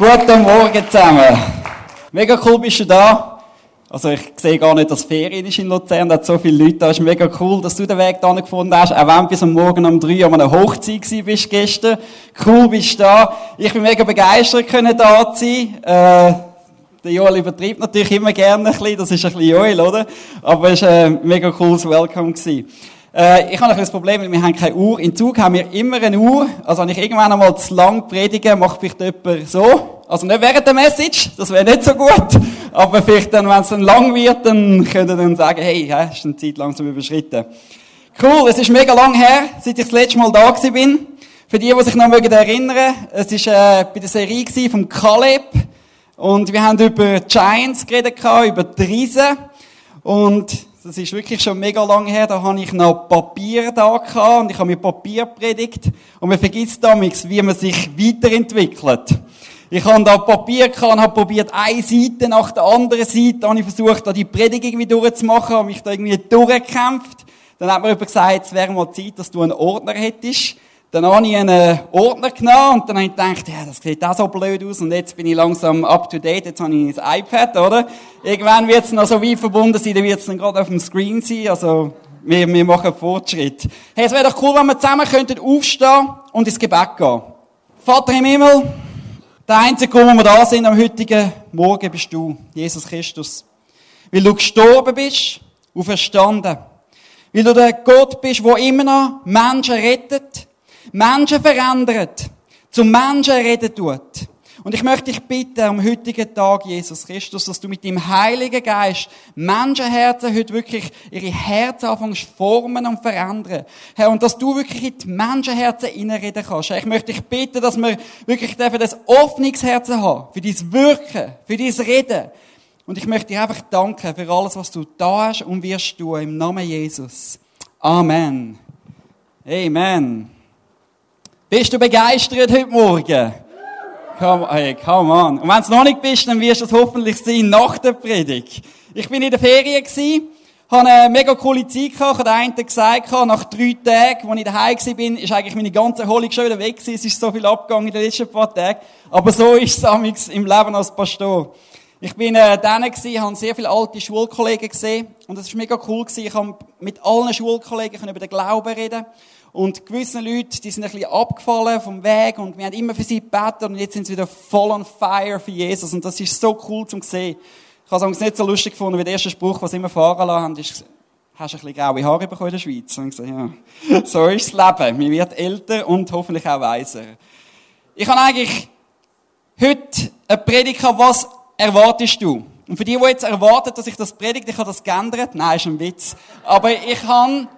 Guten Morgen zusammen. Mega cool bist du da. Also ich sehe gar nicht, dass Ferien ist in Luzern, da hat so viele Leute da. Es ist mega cool, dass du den Weg da gefunden hast, auch wenn du bis am Morgen um drei an einer Hochzeit gewesen bist gestern. Cool bist du da. Ich bin mega begeistert, können da sein. Äh, der Joel übertreibt natürlich immer gerne ein bisschen, das ist ein bisschen Joel, oder? Aber es war ein mega cooles Welcome gewesen. Äh, ich habe ein Problem, wir haben keine Uhr. In Zug haben wir immer eine Uhr. Also wenn ich irgendwann einmal zu lang predige, macht vielleicht jemand so. Also nicht während der Message, das wäre nicht so gut. Aber vielleicht dann, wenn es dann lang wird, dann könnt ihr dann sagen, hey, ja, ist eine Zeit langsam überschritten. Cool, es ist mega lang her, seit ich das letzte Mal da bin. Für die, die sich noch erinnern, es war äh, bei der Serie von Caleb. Und wir haben über Giants geredet, über die Riesen. Und das ist wirklich schon mega lang her, da habe ich noch Papier da gehabt und ich habe mir Papier predigt und man vergisst damals, wie man sich weiterentwickelt. Ich habe da Papier gehabt und habe probiert, eine Seite nach der anderen Seite, habe ich versucht, da die Predigt irgendwie durchzumachen, habe mich da irgendwie durchgekämpft. Dann hat mir jemand gesagt, es wäre mal Zeit, dass du einen Ordner hättest. Dann habe ich einen Ordner genommen und dann habe ich gedacht, ja, das sieht auch so blöd aus und jetzt bin ich langsam up to date, jetzt habe ich ein iPad, oder? Irgendwann wird es noch so weit verbunden sein, dann wird es dann gerade auf dem Screen sein, also wir, wir machen Fortschritt. Hey, es wäre doch cool, wenn wir zusammen könnten aufstehen und ins Gebet gehen. Vater im Himmel, der einzige Grund, wo wir da sind am heutigen Morgen, bist du, Jesus Christus. Weil du gestorben bist und verstanden. Weil du der Gott bist, der immer noch Menschen rettet, Menschen verändert, zum Menschen reden tut. Und ich möchte dich bitten, am heutigen Tag, Jesus Christus, dass du mit dem Heiligen Geist Menschenherzen heute wirklich ihre Herzen anfängst formen und verändern. Herr, und dass du wirklich in die Menschenherzen reinreden kannst. Ich möchte dich bitten, dass wir wirklich dürfen das Öffnungsherzen haben, für dein Wirken, für dein Reden. Und ich möchte dir einfach danken für alles, was du da hast und wirst tun, im Namen Jesus. Amen. Amen. Bist du begeistert heute Morgen? Come, hey, come on. Und wenn du noch nicht bist, dann wirst du es hoffentlich sein nach der Predigt. Ich bin in der Ferien gsi, habe eine mega coole Zeit gehabt. Ich habe einen gesagt, nach drei Tagen, als ich daheim gsi bin, ist eigentlich meine ganze Erholung schon wieder weg gewesen. Es ist so viel abgegangen in den letzten paar Tagen. Aber so ist es im Leben als Pastor. Ich bin äh, dann gsi, habe sehr viele alte Schulkollegen gesehen und es ist mega cool gewesen. Ich habe mit allen Schulkollegen über den Glauben reden und gewisse Leute, die sind ein bisschen abgefallen vom Weg und wir haben immer für sie gebetet und jetzt sind sie wieder voll on fire für Jesus und das ist so cool zum sehen. Ich habe es nicht so lustig gefunden, wie der erste Spruch, was sie immer fahren lassen haben, ist, hast du ein bisschen graue Haare bekommen in der Schweiz? Und gesagt, ja, so ist das Leben. Man wird älter und hoffentlich auch weiser. Ich habe eigentlich heute eine Predigt was erwartest du? Und für die, die jetzt erwarten, dass ich das predige, ich habe das geändert. Nein, ist ein Witz. Aber ich habe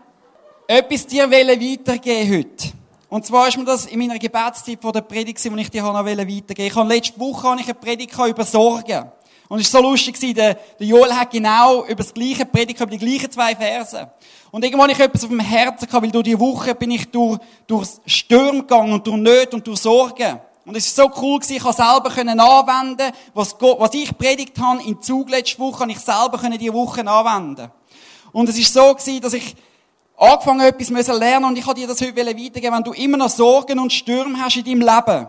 etwas dir weitergeben heute. Und zwar ist mir das in meiner Gebetszeit vor der Predigt, die ich dir noch weitergeben wollte. Ich habe letzte Woche eine Predigt über Sorgen. Und es war so lustig, der, der Joel hat genau über das gleiche Predigt, über die gleichen zwei Verse. Und irgendwann habe ich etwas auf dem Herzen gehabt, weil durch die Woche bin ich durch, durch Stürme gegangen und durch Nöte und durch Sorgen. Und es ist so cool gewesen, ich konnte selber anwenden, was, Gott, was ich predigt habe in Zug letzte Woche, habe ich selber können die Woche anwenden. Und es ist so gewesen, dass ich angefangen etwas müssen lernen und ich wollte dir das heute weitergeben, wenn du immer noch Sorgen und Stürme hast in deinem Leben.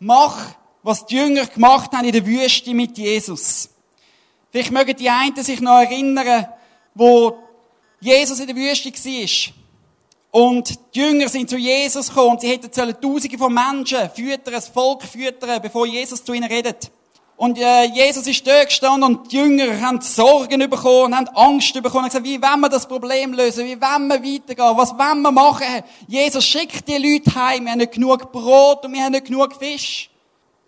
Mach, was die Jünger gemacht haben in der Wüste mit Jesus. Vielleicht mögen die einen sich noch erinnern, wo Jesus in der Wüste war. Und die Jünger sind zu Jesus gekommen und sie hätten Tausende von Menschen füttern, das Volk füttern, bevor Jesus zu ihnen redet. Und äh, Jesus ist dort gestanden und die Jünger haben Sorgen bekommen und haben Angst bekommen und gesagt, wie wollen wir das Problem lösen? Wie wollen wir weitergehen? Was wollen wir machen? Jesus schickt die Leute heim. Wir haben nicht genug Brot und wir haben nicht genug Fisch.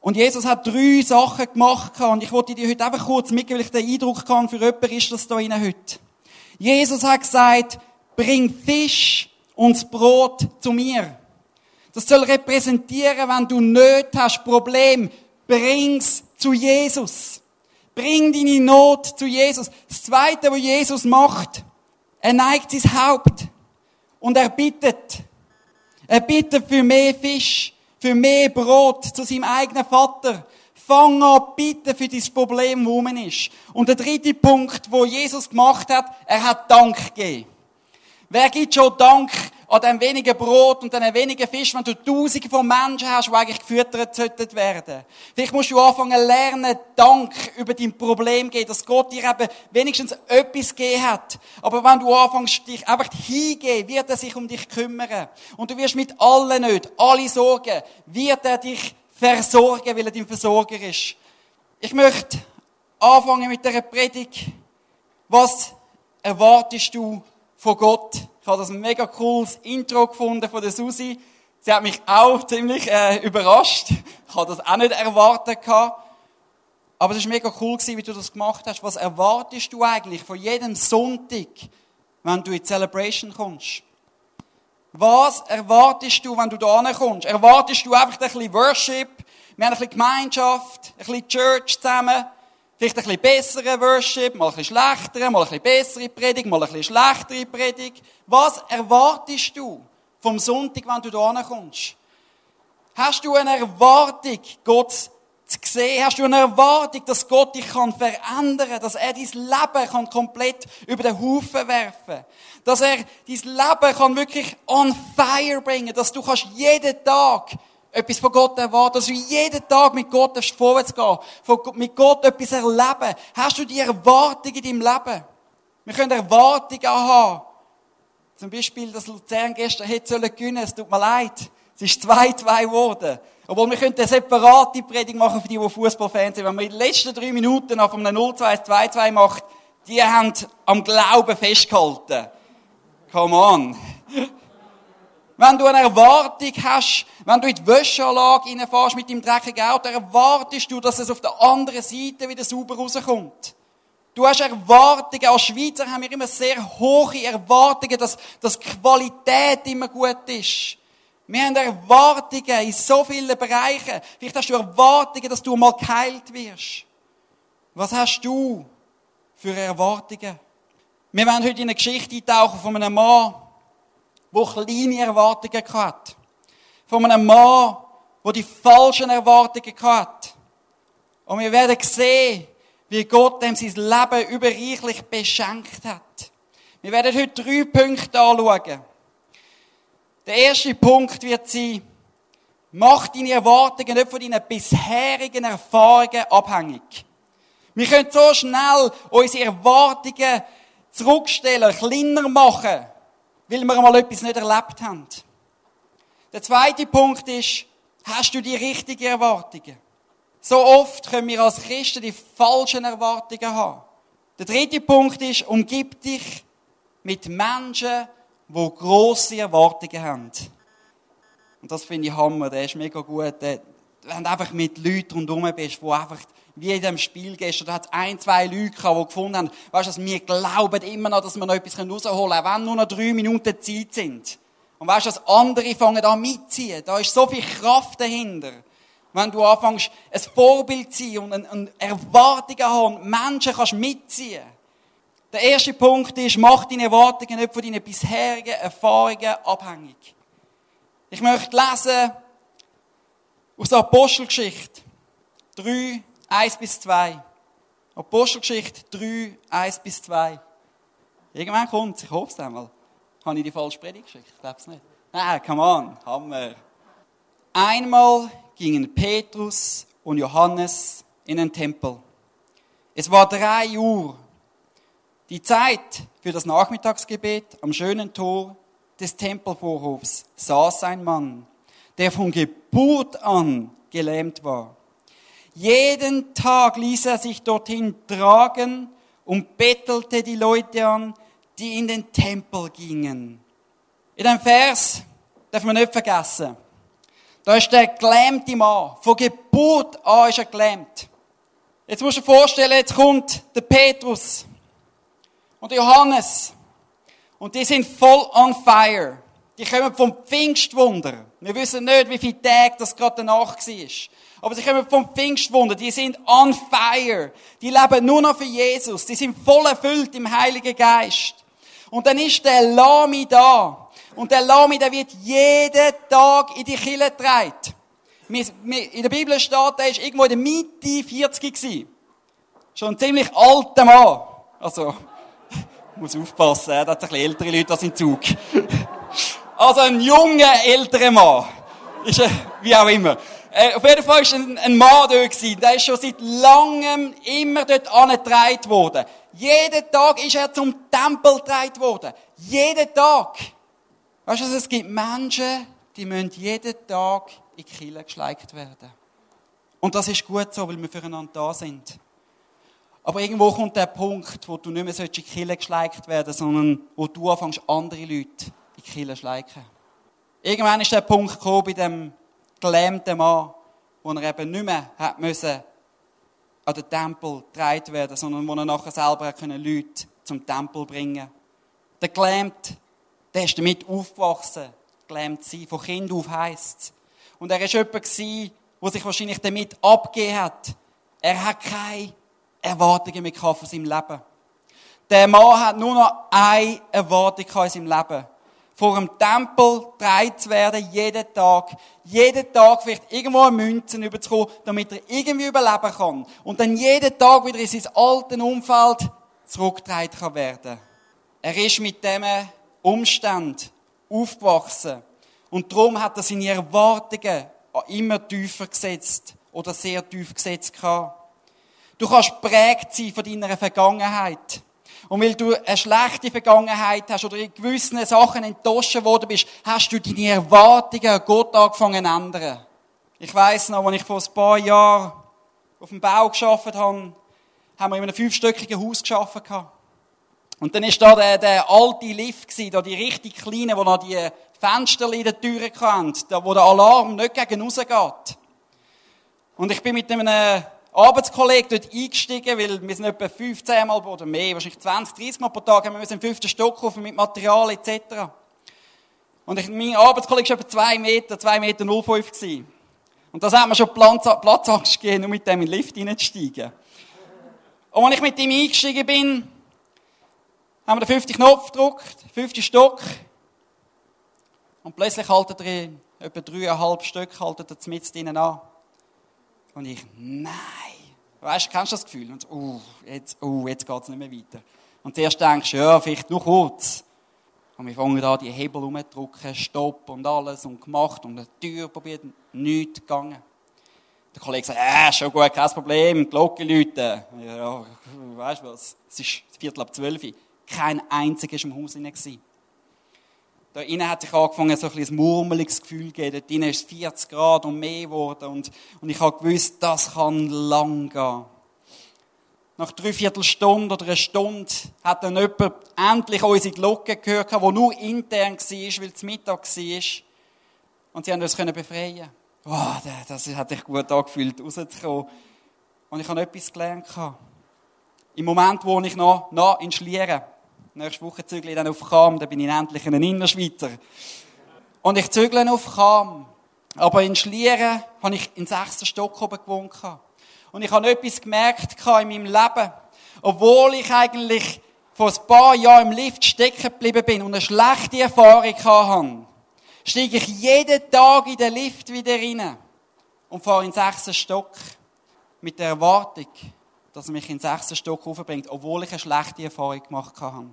Und Jesus hat drei Sachen gemacht und ich wollte dir heute einfach kurz mitgeben, weil ich den Eindruck kann, für jemanden ist das da heute. Jesus hat gesagt, bring Fisch und das Brot zu mir. Das soll repräsentieren, wenn du Nöte hast, Problem, bring's zu Jesus. Bring deine Not zu Jesus. Das Zweite, was Jesus macht, er neigt sein Haupt und er bittet. Er bittet für mehr Fisch, für mehr Brot zu seinem eigenen Vater. Fang an, bitte für dieses Problem, wo man ist. Und der dritte Punkt, wo Jesus gemacht hat, er hat Dank gegeben. Wer gibt schon Dank an dem wenigen Brot und den wenigen Fisch, wenn du Tausende von Menschen hast, die eigentlich gefüttert sollten werden. Vielleicht musst du anfangen lernen, Dank über dein Problem geben, dass Gott dir eben wenigstens etwas gegeben hat. Aber wenn du anfängst, dich einfach hingehen, wird er sich um dich kümmern. Und du wirst mit allen nicht, alle Sorgen, wird er dich versorgen, weil er dein Versorger ist. Ich möchte anfangen mit der Predigt. Was erwartest du von Gott? Ich habe das mega cooles Intro gefunden von der Susi. Sie hat mich auch ziemlich äh, überrascht. Ich habe das auch nicht erwartet gehabt. Aber es war mega cool, wie du das gemacht hast. Was erwartest du eigentlich von jedem Sonntag, wenn du in die Celebration kommst? Was erwartest du, wenn du da kommst? Erwartest du einfach ein bisschen Worship? Wir haben ein bisschen Gemeinschaft, ein bisschen Church zusammen. Vielleicht ein bisschen bessere Worship, mal ein bisschen schlechtere, mal ein bisschen bessere Predigt, mal ein bisschen schlechtere Predigt. Was erwartest du vom Sonntag, wenn du da kommst? Hast du eine Erwartung, Gott zu sehen? Hast du eine Erwartung, dass Gott dich kann verändern kann? Dass er dein Leben kann komplett über den Haufen werfen kann? Dass er dein Leben kann wirklich on fire bringen Dass du kannst jeden Tag etwas von Gott erwarten, dass du jeden Tag mit Gott vorwärts gehen mit Gott etwas erleben. Hast du die Erwartung in deinem Leben? Wir können Erwartungen haben. Zum Beispiel, dass Luzern gestern hätte sollen gewinnen. Es tut mir leid. Es ist 2-2 geworden. Obwohl wir könnten eine separate Predigt machen für die, die Fußballfans sind. Wenn man in den letzten drei Minuten auf einem 0-2, 2-2 macht, die haben am Glauben festgehalten. Come on. Wenn du eine Erwartung hast, wenn du in die Wäscheanlage reinfährst mit deinem dreckigen Auto, erwartest du, dass es auf der anderen Seite wieder sauber rauskommt. Du hast Erwartungen, als Schweizer haben wir immer sehr hohe Erwartungen, dass, dass Qualität immer gut ist. Wir haben Erwartungen in so vielen Bereichen. Vielleicht hast du Erwartungen, dass du mal geheilt wirst. Was hast du für Erwartungen? Wir werden heute in eine Geschichte eintauchen von einem Mann, der kleine Erwartungen hatte. Von einem Mann, der die falschen Erwartungen hatte. Und wir werden sehen, wie Gott ihm sein Leben überreichlich beschenkt hat. Wir werden heute drei Punkte anschauen. Der erste Punkt wird sein, mach deine Erwartungen nicht von deinen bisherigen Erfahrungen abhängig. Wir können so schnell unsere Erwartungen zurückstellen, kleiner machen, weil wir einmal etwas nicht erlebt haben. Der zweite Punkt ist, hast du die richtigen Erwartungen? So oft können wir als Christen die falschen Erwartungen haben. Der dritte Punkt ist, umgib dich mit Menschen, die grosse Erwartungen haben. Und das finde ich Hammer, der ist mega gut. wenn du einfach mit Leuten rundherum bist, die einfach wie in dem Spiel gestern, da hat es ein, zwei Leute gehabt, die gefunden haben, weißt du, wir glauben immer noch, dass wir noch etwas rausholen können, wenn nur noch drei Minuten Zeit sind. Und weißt du, dass andere fangen an mitziehen. Da ist so viel Kraft dahinter. Wenn du anfängst, ein Vorbild zu sein und eine Erwartungen haben und Menschen kannst mitziehen. Der erste Punkt ist, mach deine Erwartungen nicht von deinen bisherigen Erfahrungen abhängig. Ich möchte lesen aus der Apostelgeschichte 3, 1 bis 2. Apostelgeschichte 3, 1 bis 2. Irgendwann kommt ich hoffe es einmal. Habe ich die falsche Predigt geschickt? Ich glaube es nicht. Ah, come on, Hammer. Einmal gingen Petrus und Johannes in den Tempel. Es war drei Uhr. Die Zeit für das Nachmittagsgebet am schönen Tor des Tempelvorhofs saß ein Mann, der von Geburt an gelähmt war. Jeden Tag ließ er sich dorthin tragen und bettelte die Leute an, die in den Tempel gingen. In dem Vers darf man nicht vergessen. Da ist der gelähmte Mann. Von Geburt an ist er gelähmt. Jetzt musst du dir vorstellen, jetzt kommt der Petrus und der Johannes. Und die sind voll on fire. Die kommen vom Pfingstwunder. Wir wissen nicht, wie viele Tage das gerade danach war. Aber sie kommen vom Pfingstwunder. Die sind on fire. Die leben nur noch für Jesus. Die sind voll erfüllt im Heiligen Geist. Und dann ist der Lami da. Und der Lami, der wird jeden Tag in die Kille getragen. In der Bibel steht, der ist irgendwo in der Mitte 40 gewesen. Schon ein ziemlich alter Mann. Also, muss aufpassen, da hat ein bisschen ältere Leute als im Zug. Also ein junger, älterer Mann. Ist, wie auch immer. Äh, auf jeden Fall war ein, ein Mann dort. Gewesen. Der ist schon seit langem immer dort angetragen worden. Jeden Tag ist er zum Tempel getragen worden. Jeden Tag. Weißt du, es gibt Menschen, die müssen jeden Tag in die Kille geschleicht werden. Und das ist gut so, weil wir füreinander da sind. Aber irgendwo kommt der Punkt, wo du nicht mehr in die Kille geschleicht werden sondern wo du anfängst, andere Leute in die Kille zu schleichen. Irgendwann ist der Punkt gekommen bei dem gelähmten Mann, wo er eben nicht mehr hat müssen an den Tempel getragen werden, sondern wo er nachher selber können Leute zum Tempel bringen. Der Gelähmte, der ist damit aufgewachsen, gelähmt sein, von Kind auf heisst Und er war jemand, der sich wahrscheinlich damit abgegeben hat. Er hat keine Erwartungen mehr von seinem Leben. Der Mann hat nur noch eine Erwartung in seinem Leben vor dem Tempel getragen zu werden, jeden Tag. Jeden Tag vielleicht irgendwo eine Münzen überzukommen, damit er irgendwie überleben kann. Und dann jeden Tag wieder in sein alten Umfeld zurückgetragen kann werden. Er ist mit diesem Umstand aufgewachsen. Und darum hat er seine Erwartungen immer tiefer gesetzt oder sehr tief gesetzt gehabt. Du kannst prägt sein von deiner Vergangenheit. Und weil du eine schlechte Vergangenheit hast oder in gewissen Sachen enttäuscht worden bist, hast du deine Erwartungen an Gott angefangen zu ändern. Ich weiss noch, als ich vor ein paar Jahren auf dem Bau geschafft habe, haben wir in einem fünfstöckigen Haus geschafft. Und dann ist da der, der alte Lift gewesen, da die richtig kleinen, wo noch die Fenster in den Türen hatten, da wo der Alarm nicht gegen rausgeht. Und ich bin mit einem Arbeitskollege dort eingestiegen, weil wir sind etwa 15 Mal oder mehr, wahrscheinlich 20, 30 Mal pro Tag, haben wir müssen im fünften Stock kaufen mit Material etc. Und ich, mein Arbeitskollege war etwa 2 Meter, 2,05 Meter 05 gewesen. Und das hat mir schon Platz, Platzangst gegeben, nur mit dem in den Lift reinzusteigen. Und als ich mit ihm eingestiegen bin, haben wir den fünften Knopf gedrückt, fünften Stock. Und plötzlich haltet er etwa dreieinhalb Stück haltet er mit drinnen an. Und ich, nein. Weißt du, kennst du das Gefühl? Und uh, jetzt, uh, jetzt geht es nicht mehr weiter. Und zuerst denkst du, ja, vielleicht nur kurz. Und wir fangen da die Hebel rumzudrücken, Stopp und alles und gemacht und eine Tür probiert, nichts gegangen. Der Kollege sagt, äh, schon gut, kein Problem, die Glocke läuten. Ja, weißt du was, es ist Viertel ab zwölf. Kein einziger war im Haus hinein. Da innen hat sich angefangen, so ein, ein murmeliges Gefühl zu geben. Dort innen ist es 40 Grad und mehr geworden. Und, und ich habe gewusst, das kann lang gehen. Nach dreiviertel Stunde oder einer Stunde hat dann jemand endlich unsere Glocke gehört, die nur intern war, weil es Mittag war. Und sie haben uns befreien Oh, das hat sich gut angefühlt, rauszukommen. Und ich habe etwas gelernt. Im Moment wo ich noch, noch in Schlieren. Nächste Woche zügle ich dann auf Cham, dann bin ich endlich ein Innerschweizer. Und ich zügle auf Cham. Aber in Schlieren habe ich in sechsten Stock oben gewohnt. Und ich habe etwas gemerkt in meinem Leben. Obwohl ich eigentlich vor ein paar Jahren im Lift stecken geblieben bin und eine schlechte Erfahrung hatte, steige ich jeden Tag in den Lift wieder rein und fahre in den sechsten Stock mit der Erwartung, dass er mich in den sechsten Stock hochbringt, obwohl ich eine schlechte Erfahrung gemacht habe.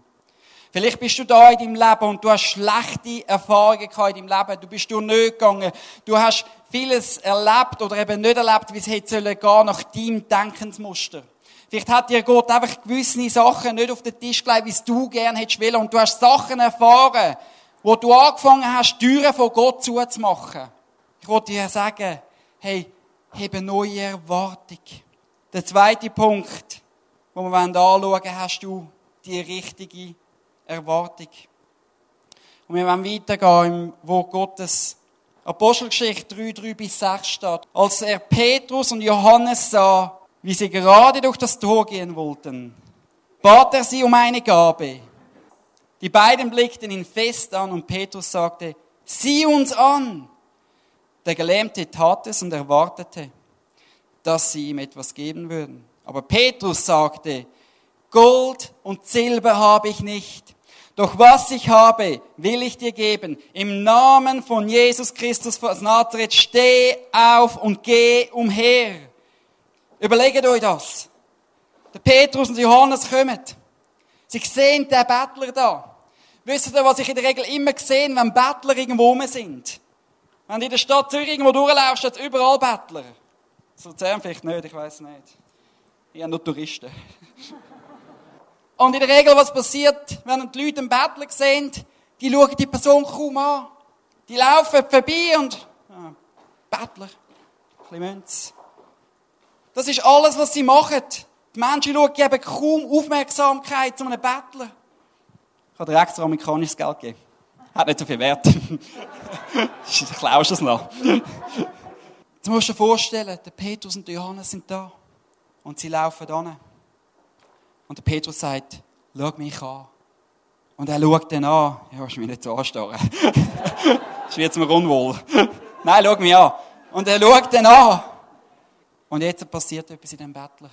Vielleicht bist du da in deinem Leben und du hast schlechte Erfahrungen in deinem Leben. Du bist durch nicht gegangen. Du hast vieles erlebt oder eben nicht erlebt, wie es hätte sollen gehen nach deinem Denkensmuster. Vielleicht hat dir Gott einfach gewisse Sachen nicht auf den Tisch gelegt, wie es du gerne hättest wollen. Und du hast Sachen erfahren, wo du angefangen hast, Türen von Gott zuzumachen. Ich wollte dir sagen, hey, habe neue Erwartung. Der zweite Punkt, den wir anschauen wollen, hast du die richtige Erwartung. Und wir wollen weitergehen, wo Gottes Apostelgeschichte 3, 3 bis 6 steht. Als er Petrus und Johannes sah, wie sie gerade durch das Tor gehen wollten, bat er sie um eine Gabe. Die beiden blickten ihn fest an und Petrus sagte, sieh uns an. Der Gelähmte tat es und erwartete, dass sie ihm etwas geben würden. Aber Petrus sagte, Gold und Silber habe ich nicht. Doch was ich habe, will ich dir geben. Im Namen von Jesus Christus aus Nazareth, steh auf und geh umher. Überlegt euch das. Der Petrus und Johannes kommen. Sie sehen den Bettler da. Wisst ihr, was ich in der Regel immer sehe, wenn Bettler irgendwo rum sind? Wenn du in der Stadt Zürich irgendwo durchlaufst, steht überall Bettler. So Luzern vielleicht nicht, ich weiß nicht. Ich habe nur Touristen. Und in der Regel, was passiert, wenn die Leute einen Bettler sehen, die schauen die Person kaum an. Die laufen vorbei und, ah, Bettler, ein. Das ist alles, was sie machen. Die Menschen schauen, geben kaum Aufmerksamkeit zu einem Bettler. Ich habe dir extra amerikanisches Geld gegeben. Hat nicht so viel Wert. du klaust es noch. Jetzt musst du dir vorstellen, der Petrus und der Johannes sind da. Und sie laufen an. Und der Petrus sagt, schau mich an. Und er schaut dann an. Ja, ist mir nicht so anstarren. ist jetzt mir unwohl. Nein, schau mich an. Und er schaut dann an. Und jetzt passiert etwas in dem Bettler.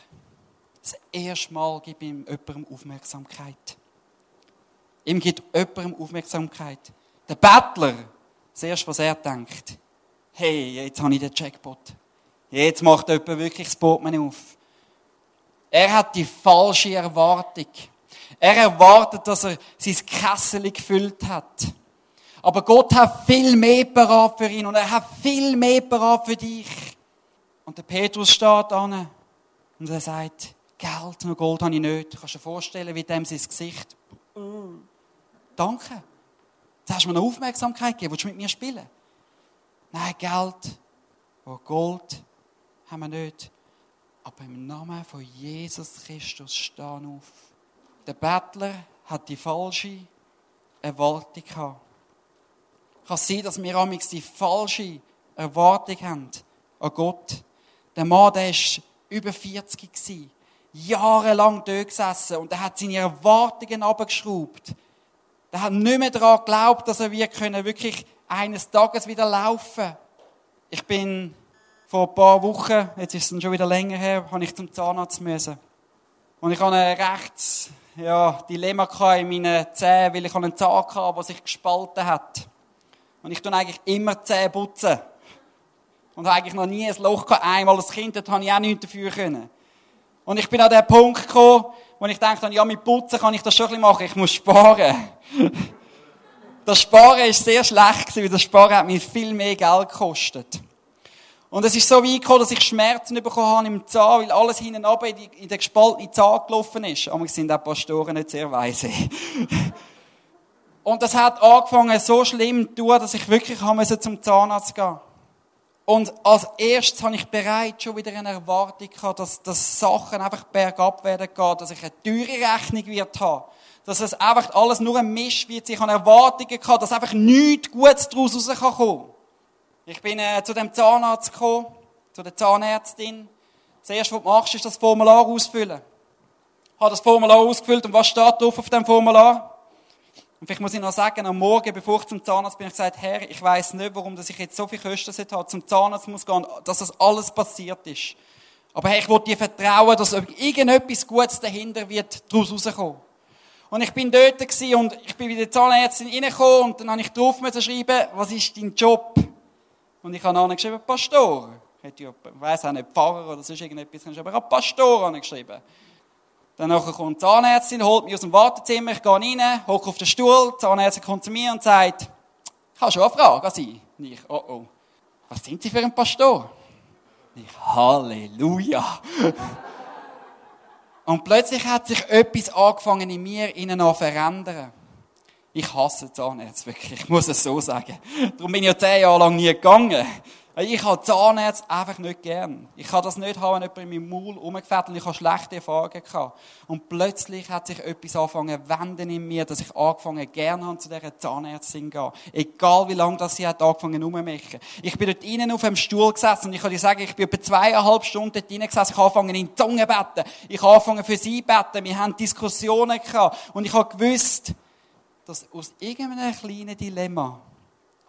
Das erste Mal gibt ihm jemandem Aufmerksamkeit. Ihm gibt jemandem Aufmerksamkeit. Der Bettler, das erste, was er denkt, hey, jetzt habe ich den Jackpot. Jetzt macht jemand wirklich das Portemonnaie auf. Er hat die falsche Erwartung. Er erwartet, dass er sein Kessel gefüllt hat. Aber Gott hat viel mehr parat für ihn und er hat viel mehr parat für dich. Und der Petrus steht an und er sagt, Geld und Gold habe ich nicht. Du kannst dir vorstellen, wie dem sein Gesicht. Danke. Jetzt hast du mir eine Aufmerksamkeit gegeben. Willst du mit mir spielen? Nein, Geld und Gold haben wir nicht. Aber im Namen von Jesus Christus stehen auf. Der Bettler hat die falsche Erwartung gehabt. Kann sein, dass wir amigs die falsche Erwartung haben an Gott. Der Mann, der war über 40 gewesen, jahrelang dort gesessen und er hat seine Erwartungen abgeschraubt. Der hat nicht mehr daran geglaubt, dass er wirklich eines Tages wieder laufen. Ich bin vor ein paar Wochen, jetzt ist es schon wieder länger her, habe ich zum Zahnarzt müssen. Und ich hatte ein rechts, ja, Dilemma in meinen Zähnen, weil ich einen Zahn hatte, der sich gespalten hat. Und ich tue eigentlich immer Zähne putzen. Und habe eigentlich noch nie ein Loch gehabt. Einmal als Kind, dort habe ich auch nichts dafür können. Und ich bin an den Punkt gekommen, wo ich dachte, ja, mit Putzen kann ich das schon ein bisschen machen, ich muss sparen. Das Sparen ist sehr schlecht weil das Sparen hat mir viel mehr Geld gekostet. Und es ist so weit gekommen, dass ich Schmerzen bekommen habe im Zahn, weil alles hinten in, die, in den gespaltenen Zahn gelaufen ist. Aber sind auch Pastoren nicht sehr weise. Und das hat angefangen so schlimm zu tun, dass ich wirklich zum Zahnarzt gehen musste. Und als erstes habe ich bereits schon wieder eine Erwartung gehabt, dass, dass Sachen einfach bergab werden gehen, dass ich eine teure Rechnung wird haben. Dass es einfach alles nur ein Misch wird. Ich habe Erwartungen gehabt, dass einfach nichts Gutes daraus rauskommen kann. Ich bin äh, zu dem Zahnarzt gekommen, zu der Zahnärztin. Das erste, was du machst, ist das Formular ausfüllen. Ich habe das Formular ausgefüllt und was steht drauf auf dem Formular? Und vielleicht muss ich noch sagen, am Morgen, bevor ich zum Zahnarzt bin, ich gesagt, Herr, ich weiß nicht, warum dass ich jetzt so viel Kosten habe, zum Zahnarzt muss gehen, dass das alles passiert ist. Aber Herr, ich wollte dir vertrauen, dass irgendetwas Gutes dahinter wird, daraus rauskommen. Und ich bin dort und ich bin wieder Zahnärztin reingekommen und dann habe ich drauf schreiben, was ist dein Job? Und ich habe angeschrieben, Pastor. Ich weiß auch nicht, Pfarrer oder sonst irgendetwas, aber ich habe Pastor angeschrieben. Dann kommt die Zahnärztin, holt mich aus dem Wartezimmer, ich gehe rein, hocke auf den Stuhl, die Zahnärztin kommt zu mir und sagt, ich habe schon eine Frage an Sie. Und ich, oh oh, was sind Sie für ein Pastor? Und ich, Halleluja. und plötzlich hat sich etwas angefangen in mir innen an verändern. Ich hasse Zahnärzte, wirklich. Ich muss es so sagen. Darum bin ich ja zehn Jahre lang nie gegangen. Ich habe Zahnärzte einfach nicht gern. Ich kann das nicht haben, wenn jemand in meinem Maul rumgefährt und ich habe schlechte Erfahrungen gehabt. Und plötzlich hat sich etwas angefangen wenden in mir, dass ich angefangen gerne habe, zu dieser Zahnärztin zu gehen. Egal wie lange das sie hat angefangen rumzumachen. Ich bin dort innen auf dem Stuhl gesessen und ich kann dir sagen, ich bin etwa zweieinhalb Stunden dort innen gesessen. Ich habe angefangen in die zu beten. Ich habe angefangen für sie zu beten. Wir haben Diskussionen gehabt. Und ich habe gewusst, dass aus irgendeinem kleinen Dilemma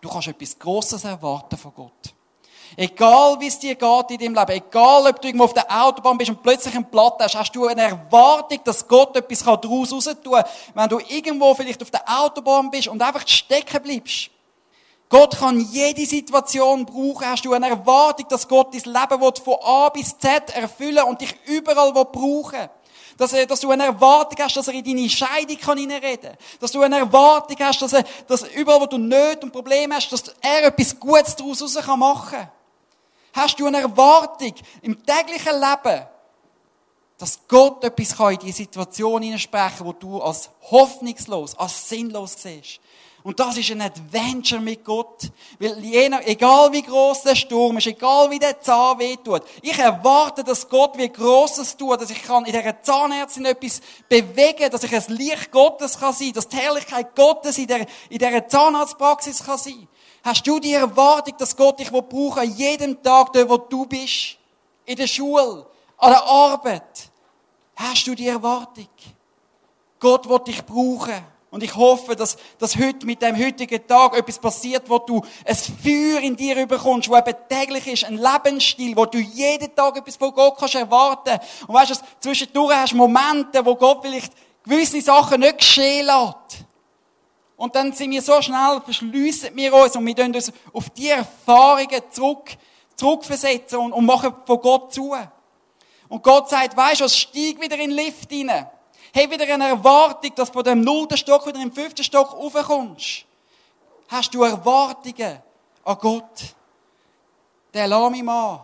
du kannst etwas Grosses erwarten von Gott. Egal wie es dir geht in deinem Leben, egal ob du irgendwo auf der Autobahn bist und plötzlich einen Platt hast, hast du eine Erwartung, dass Gott etwas daraus raus tun kann. Wenn du irgendwo vielleicht auf der Autobahn bist und einfach stecken bleibst. Gott kann jede Situation brauchen. Hast du eine Erwartung, dass Gott dein Leben von A bis Z erfüllen und dich überall brauchen will. Dass, er, dass du eine Erwartung hast, dass er in deine Scheidung kann hineinreden kann. Dass du eine Erwartung hast, dass, er, dass überall, wo du Nöte und Probleme hast, dass er etwas Gutes daraus machen kann. Hast du eine Erwartung im täglichen Leben, dass Gott etwas in die Situation hineinsprechen kann, wo du als hoffnungslos, als sinnlos siehst. Und das ist ein Adventure mit Gott. Weil jener, egal wie groß der Sturm ist, egal wie der Zahn wehtut, ich erwarte, dass Gott wie Grosses tut, dass ich kann in dieser Zahnärztin etwas bewegen, dass ich ein Licht Gottes kann sein, dass die Herrlichkeit Gottes in der, in dieser Zahnarztpraxis kann sein. Hast du die Erwartung, dass Gott dich brauchen jeden Tag dort, wo du bist? In der Schule, an der Arbeit? Hast du die Erwartung? Gott wird dich brauchen. Und ich hoffe, dass, dass heute mit dem heutigen Tag etwas passiert, wo du ein Feuer in dir bekommst, wo eben täglich ist, ein Lebensstil, wo du jeden Tag etwas von Gott kannst erwarten. Und weißt du, zwischendurch hast du Momente, wo Gott vielleicht gewisse Sachen nicht geschehen lässt. Und dann sind wir so schnell, verschliessen wir uns und wir tun uns auf die Erfahrungen zurück, zurückversetzen und, und machen von Gott zu. Und Gott sagt, weisst du, steig wieder in den Lift rein. Hey, wieder eine Erwartung, dass du von dem nullten Stock wieder im fünften Stock raufkommst. Hast du Erwartungen an Gott? Der lahme Mann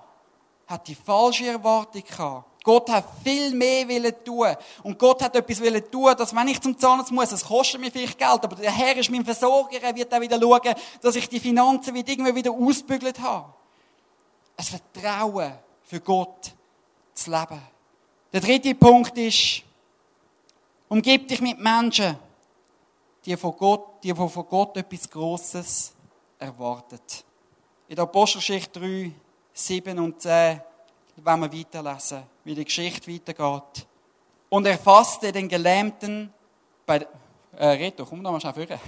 hat die falsche Erwartung gehabt. Gott hat viel mehr wollen tun. Und Gott hat etwas wollen tun, dass wenn ich zum Zahnarzt muss, es kostet mir vielleicht Geld, aber der Herr ist mein Versorger, er wird auch wieder schauen, dass ich die Finanzen wieder irgendwie wieder ausbügelt habe. Ein Vertrauen für Gott zu leben. Der dritte Punkt ist, umgib dich mit Menschen, die von Gott, die von Gott etwas Grosses erwartet. In der Apostelgeschichte 3, 7 und 10 wenn wir weiterlesen, wie die Geschichte weitergeht. Und er fasste den Gelähmten bei, äh, doch, komm da mal schnell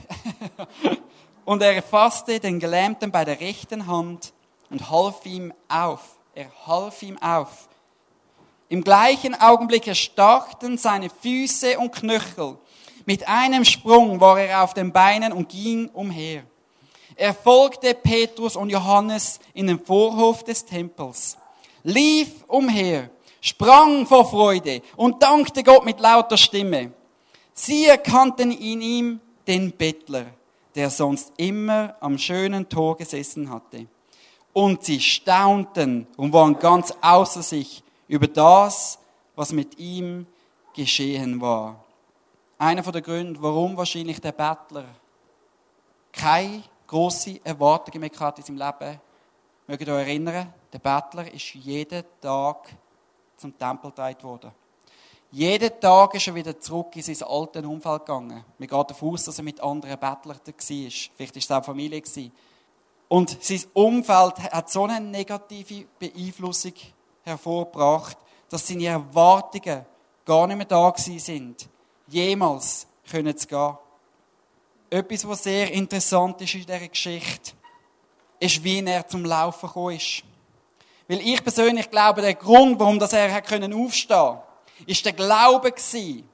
und er fasste den Gelähmten bei der rechten Hand und half ihm auf. Er half ihm auf. Im gleichen Augenblick erstarkten seine Füße und Knöchel. Mit einem Sprung war er auf den Beinen und ging umher. Er folgte Petrus und Johannes in den Vorhof des Tempels lief umher, sprang vor Freude und dankte Gott mit lauter Stimme. Sie erkannten in ihm den Bettler, der sonst immer am schönen Tor gesessen hatte. Und sie staunten und waren ganz außer sich über das, was mit ihm geschehen war. Einer von den Gründen, warum wahrscheinlich der Bettler keine große Erwartungen mehr hatte in seinem Leben. Mögt ihr euch erinnern? Der Bettler ist jeden Tag zum Tempel gedreht worden. Jeden Tag ist er wieder zurück in sein altes Umfeld gegangen. Wir gehen davon aus, dass er mit anderen Bettlern war. Vielleicht war es auch Familie. Und sein Umfeld hat so eine negative Beeinflussung hervorgebracht, dass seine Erwartungen gar nicht mehr da sind, jemals können zu gehen. Etwas, was sehr interessant ist in dieser Geschichte, ist, wie er zum Laufen gekommen ist. Weil ich persönlich glaube, der Grund, warum er aufstehen ist der Glaube gewesen,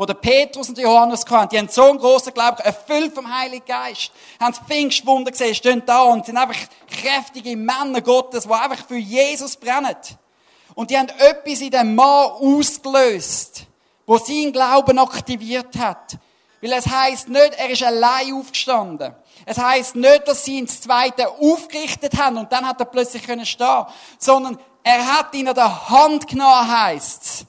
wo der Petrus und der Johannes hatten. Die haben so einen grossen Glauben, erfüllt vom Heiligen Geist, haben Pfingstwunder gesehen, stehen da und sind einfach kräftige Männer Gottes, die einfach für Jesus brennen. Und die haben etwas in dem Mann ausgelöst, wo seinen Glauben aktiviert hat. Weil es heißt nicht, er ist allein aufgestanden. Es heißt nicht, dass sie ihn ins Zweite aufgerichtet haben und dann hat er plötzlich können stehen, sondern er hat ihn an der Hand genommen, heisst's.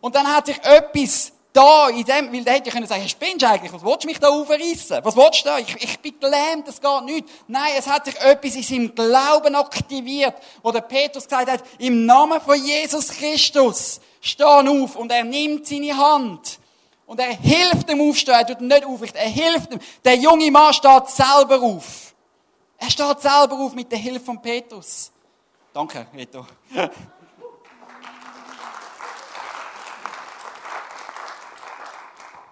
Und dann hat sich etwas da in dem, weil der hätte ja können sagen, spinnst eigentlich? Was willst du mich da aufreißen? Was willst du da? Ich, ich bin gelähmt, das geht nicht. Nein, es hat sich etwas in seinem Glauben aktiviert, wo der Petrus gesagt hat, im Namen von Jesus Christus, steh auf und er nimmt seine Hand und er hilft dem aufstehen, er tut nicht aufrichten, er hilft ihm. Der junge Mann steht selber auf. Er steht selber auf mit der Hilfe von Petrus. Danke, Reto.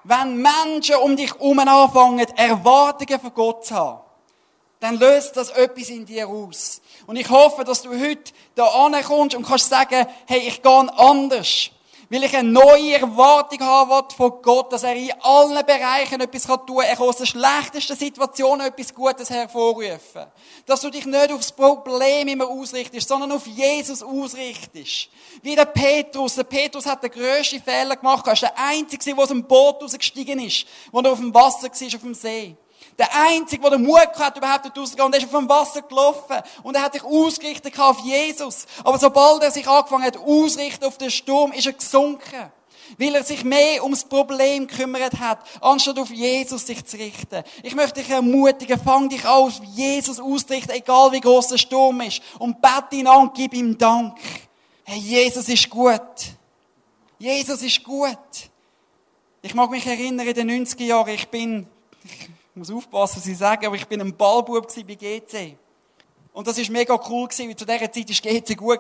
Wenn Menschen um dich herum anfangen, Erwartungen von Gott zu haben, dann löst das etwas in dir aus. Und ich hoffe, dass du heute da ankommst und kannst sagen, hey, ich gehe anders. Weil ich eine neue Erwartung habe von Gott, dass er in allen Bereichen etwas tun kann. Er kann aus der schlechtesten Situation etwas Gutes hervorrufen. Dass du dich nicht aufs Problem immer ausrichtest, sondern auf Jesus ausrichtest. Wie der Petrus. Der Petrus hat den grössten Fehler gemacht. Er ist der Einzige, der aus dem Boot rausgestiegen ist, wo er auf dem Wasser war, auf dem See. Der Einzige, der den Mut hat, überhaupt dort rauszugehen, und er ist dem Wasser gelaufen. Und er hat sich ausgerichtet auf Jesus. Aber sobald er sich angefangen hat, ausrichten auf den Sturm, ist er gesunken. Weil er sich mehr ums Problem gekümmert hat, anstatt auf Jesus sich zu richten. Ich möchte dich ermutigen, fang dich auf Jesus auszurichten, egal wie groß der Sturm ist. Und bete ihn an, gib ihm Dank. Hey, Jesus ist gut. Jesus ist gut. Ich mag mich erinnern, in den 90er Jahren, ich bin, muss aufpassen, was ich sage, aber ich bin ein Ballbub bei GC. Und das war mega cool, weil zu dieser Zeit war GC gut.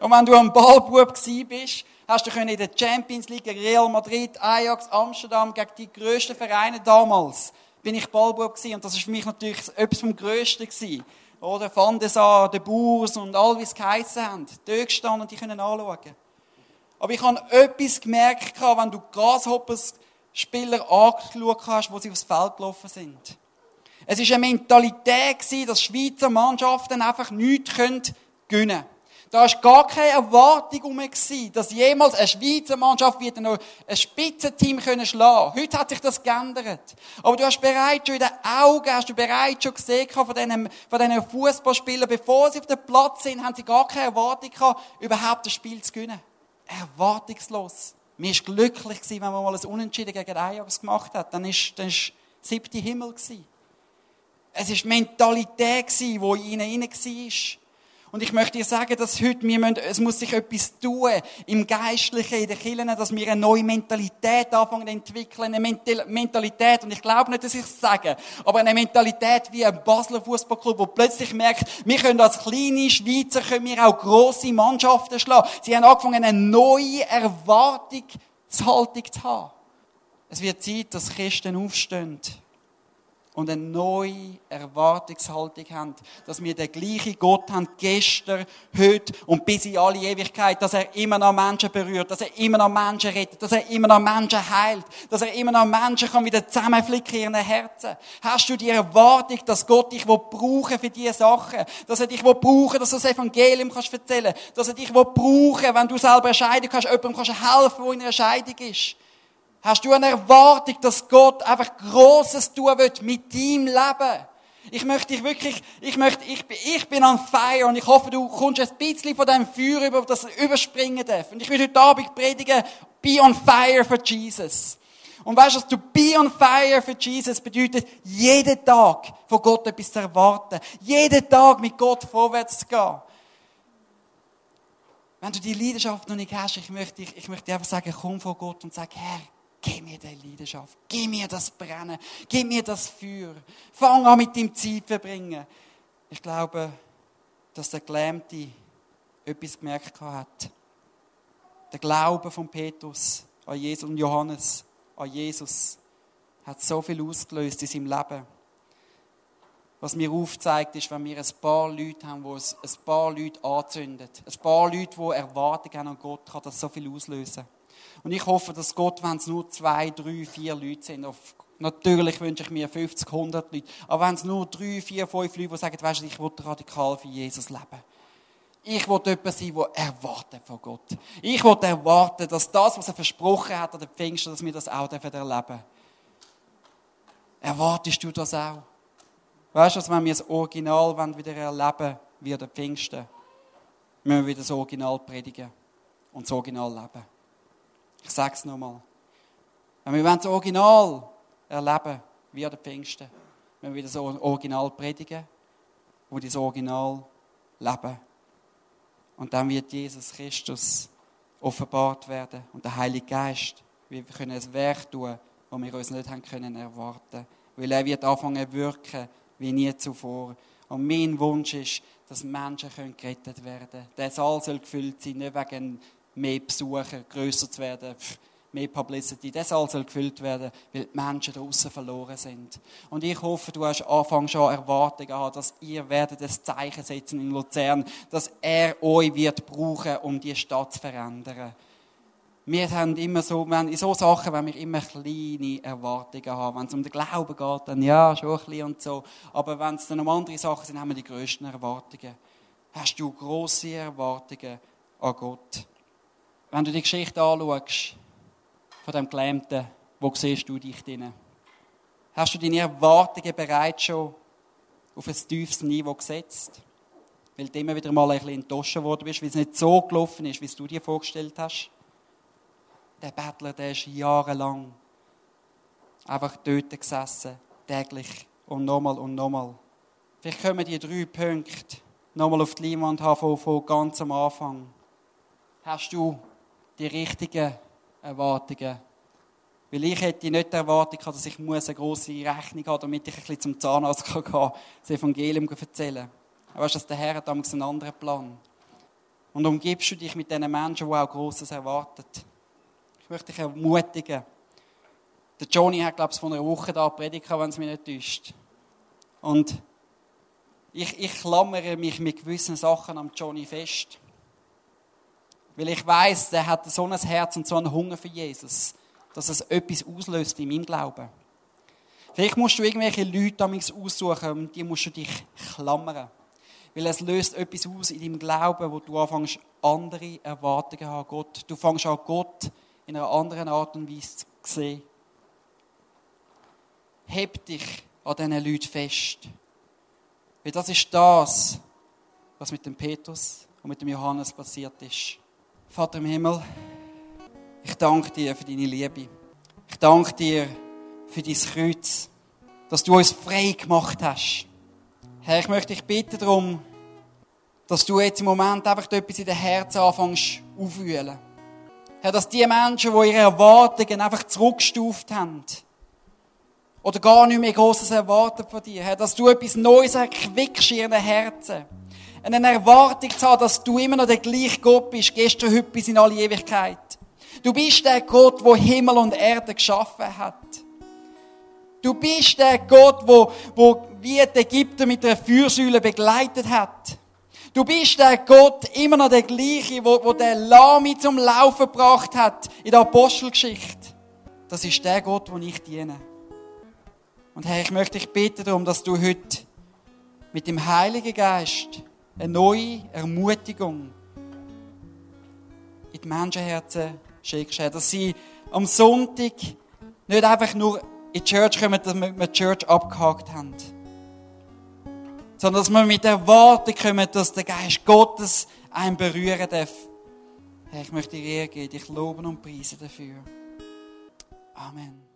Und wenn du ein Ballbub bist, hast du in der Champions League Real Madrid, Ajax, Amsterdam, gegen die grössten Vereine damals, bin ich Ballbub gewesen. Und das war für mich natürlich etwas vom Größten gewesen. Oder Van de Sar, de Boers und all, wie es geheissen haben. Dort gestanden und die können anschauen. Aber ich habe etwas gemerkt, wenn du Grasshoppers Spieler angeschaut hast, wo sie aufs Feld gelaufen sind. Es war eine Mentalität, dass Schweizer Mannschaften einfach nichts gewinnen können. Da war gar keine Erwartung um dass jemals eine Schweizer Mannschaft wieder noch ein Spitzenteam können schlagen Heute hat sich das geändert. Aber du hast bereits schon in den Augen, hast du bereits schon gesehen von diesen, von diesen Fußballspielern, bevor sie auf dem Platz sind, haben sie gar keine Erwartung gehabt, überhaupt das Spiel zu gewinnen. Erwartungslos. Mir war glücklich, wenn man mal ein Unentschieden gegen Ajax gemacht hat. Dann war es siebte Himmel. Es war Mentalität, die in ihnen war. Und ich möchte dir sagen, dass heute wir müssen, es muss sich etwas tun im Geistlichen, in den Kirchen, dass wir eine neue Mentalität anfangen zu entwickeln. Eine Mentalität, und ich glaube nicht, dass ich es sage, aber eine Mentalität wie ein Basler Fußballclub, wo plötzlich merkt, wir können als kleine Schweizer können wir auch grosse Mannschaften schlagen. Sie haben angefangen, eine neue Erwartungshaltung zu haben. Es wird Zeit, dass Christen aufstehen und eine neue Erwartungshaltung haben, dass wir den gleichen Gott haben, gestern, heute und bis in alle Ewigkeit, dass er immer noch Menschen berührt, dass er immer noch Menschen rettet, dass er immer noch Menschen heilt, dass er immer noch Menschen kann wieder zusammenflicken in ihren Herzen. Hast du die Erwartung, dass Gott dich brauchen für diese Sachen, dass er dich brauchen, dass du das Evangelium kannst erzählen, dass er dich brauchen, wenn du selber eine Scheidung hast, jemandem kannst helfen, der in einer Scheidung ist. Hast du eine Erwartung, dass Gott einfach Großes tun wird mit deinem Leben? Ich möchte dich wirklich, ich möchte, ich, ich bin on fire und ich hoffe, du kommst ein bisschen von deinem Feuer über das überspringen darf. Und ich will heute Abend predigen, be on fire for Jesus. Und weißt du, du be on fire for Jesus bedeutet, jeden Tag von Gott etwas zu erwarten. Jeden Tag mit Gott vorwärts zu gehen. Wenn du die Leidenschaft noch nicht hast, ich möchte, ich, ich möchte dir einfach sagen, komm vor Gott und sag, Herr, Gib mir die Leidenschaft. Gib mir das Brennen. Gib mir das Feuer. Fang an mit dem Zeit verbringen. Ich glaube, dass der Gelähmte etwas gemerkt hat. Der Glaube von Petrus an Jesus und Johannes an Jesus hat so viel ausgelöst in seinem Leben. Was mir aufzeigt, ist, wenn wir ein paar Leute haben, die ein paar Leute anzünden, ein paar Leute, die Erwartungen an Gott, kann das so viel auslösen. Und ich hoffe, dass Gott, wenn es nur zwei, drei, vier Leute sind, auf, natürlich wünsche ich mir 50, 100 Leute, aber wenn es nur drei, vier, fünf Leute, die sagen, weißt du, ich will radikal für Jesus leben. Ich will jemand sein, der erwartet von Gott. Ich will erwarten, dass das, was er versprochen hat an den Pfingsten, dass wir das auch erleben dürfen. Erwartest du das auch? Weißt du, wenn wir das Original wieder erleben wie der Pfingsten, müssen wir wieder das Original predigen und das Original leben. Ich sage es nochmal. Wenn wir das Original erleben, wie an den Pfingsten, wenn wir das Original predigen und das Original leben. Und dann wird Jesus Christus offenbart werden und der Heilige Geist. Wir können ein Werk tun, das wir uns nicht haben können erwarten. Weil er wird anfangen zu wirken wie nie zuvor. Und mein Wunsch ist, dass Menschen gerettet werden können. Der Saal soll gefüllt sein, nicht wegen mehr Besucher, grösser zu werden, mehr Publicity. Das soll gefüllt werden, weil die Menschen draußen verloren sind. Und ich hoffe, du hast Anfang schon Erwartungen haben, dass ihr werdet das Zeichen setzen in Luzern, dass er euch wird brauchen, um die Stadt zu verändern. wir haben immer so, wenn, in so Sachen, wenn wir immer kleine Erwartungen haben. Wenn es um den Glauben geht, dann ja, schon ein bisschen und so. Aber wenn es dann um andere Sachen sind, haben wir die grössten Erwartungen. Hast du grosse Erwartungen an Gott? Wenn du die Geschichte anschaust, von dem Gelähmten, wo siehst du dich drin? Hast du deine Erwartungen bereits schon auf ein tiefes Niveau gesetzt? Weil du immer wieder mal ein bisschen enttäuscht worden bist, weil es nicht so gelaufen ist, wie du dir vorgestellt hast? Der Bettler, der ist jahrelang einfach dort gesessen, täglich und nochmal und nochmal. Vielleicht kommen die drei Punkte nochmal auf die Leinwand von ganz am Anfang. Hast du die richtigen Erwartungen? Weil ich hätte nicht die Erwartung dass ich eine grosse Rechnung habe, damit ich ein bisschen zum Zahnarzt gehen kann, das Evangelium erzählen Aber weißt du, der Herr hat damals einen anderen Plan. Und umgibst du dich mit diesen Menschen, die auch Grosses erwarten. Ich möchte dich ermutigen. Der Johnny hat, glaube ich, vor einer Woche da predigt, wenn es mich nicht täuscht. Und ich, ich klammere mich mit gewissen Sachen am Johnny fest. Weil ich weiß, der hat so ein Herz und so einen Hunger für Jesus, dass es etwas auslöst in meinem Glauben. Vielleicht musst du irgendwelche Leute aussuchen und die musst du dich klammern. Weil es löst etwas aus in deinem Glauben, wo du anfängst, andere Erwartungen haben. Gott. Du fängst an, Gott in einer anderen Art und Weise zu sehen. Heb dich an diesen Leuten fest. Weil das ist das, was mit dem Petrus und mit dem Johannes passiert ist. Vater im Himmel, ich danke dir für deine Liebe. Ich danke dir für dein Kreuz, dass du uns frei gemacht hast. Herr, ich möchte dich bitten darum, dass du jetzt im Moment einfach etwas in den Herzen anfängst aufwühlen. Herr, dass die Menschen, die ihre Erwartungen einfach zurückgestuft haben, oder gar nicht mehr Großes erwarten von dir, Herr, dass du etwas Neues erquickst in ihren Herzen. Eine Erwartung zu haben, dass du immer noch der gleiche Gott bist, gestern, heute bis in alle Ewigkeit. Du bist der Gott, wo Himmel und Erde geschaffen hat. Du bist der Gott, wo, wo wie die Ägypter mit der Fürsäule begleitet hat. Du bist der Gott, immer noch der gleiche, wo, wo der Lami zum Laufen gebracht hat in der Apostelgeschichte. Das ist der Gott, wo ich diene. Und Herr, ich möchte dich bitten darum, dass du heute mit dem Heiligen Geist eine neue Ermutigung in die Menschenherzen schickst. Dass sie am Sonntag nicht einfach nur in die Church kommen, dass wir die Church abgehakt haben sondern dass wir mit Erwartung kommen, dass der Geist Gottes einen berühren darf. Herr, ich möchte dir geben, dich loben und preisen dafür. Amen.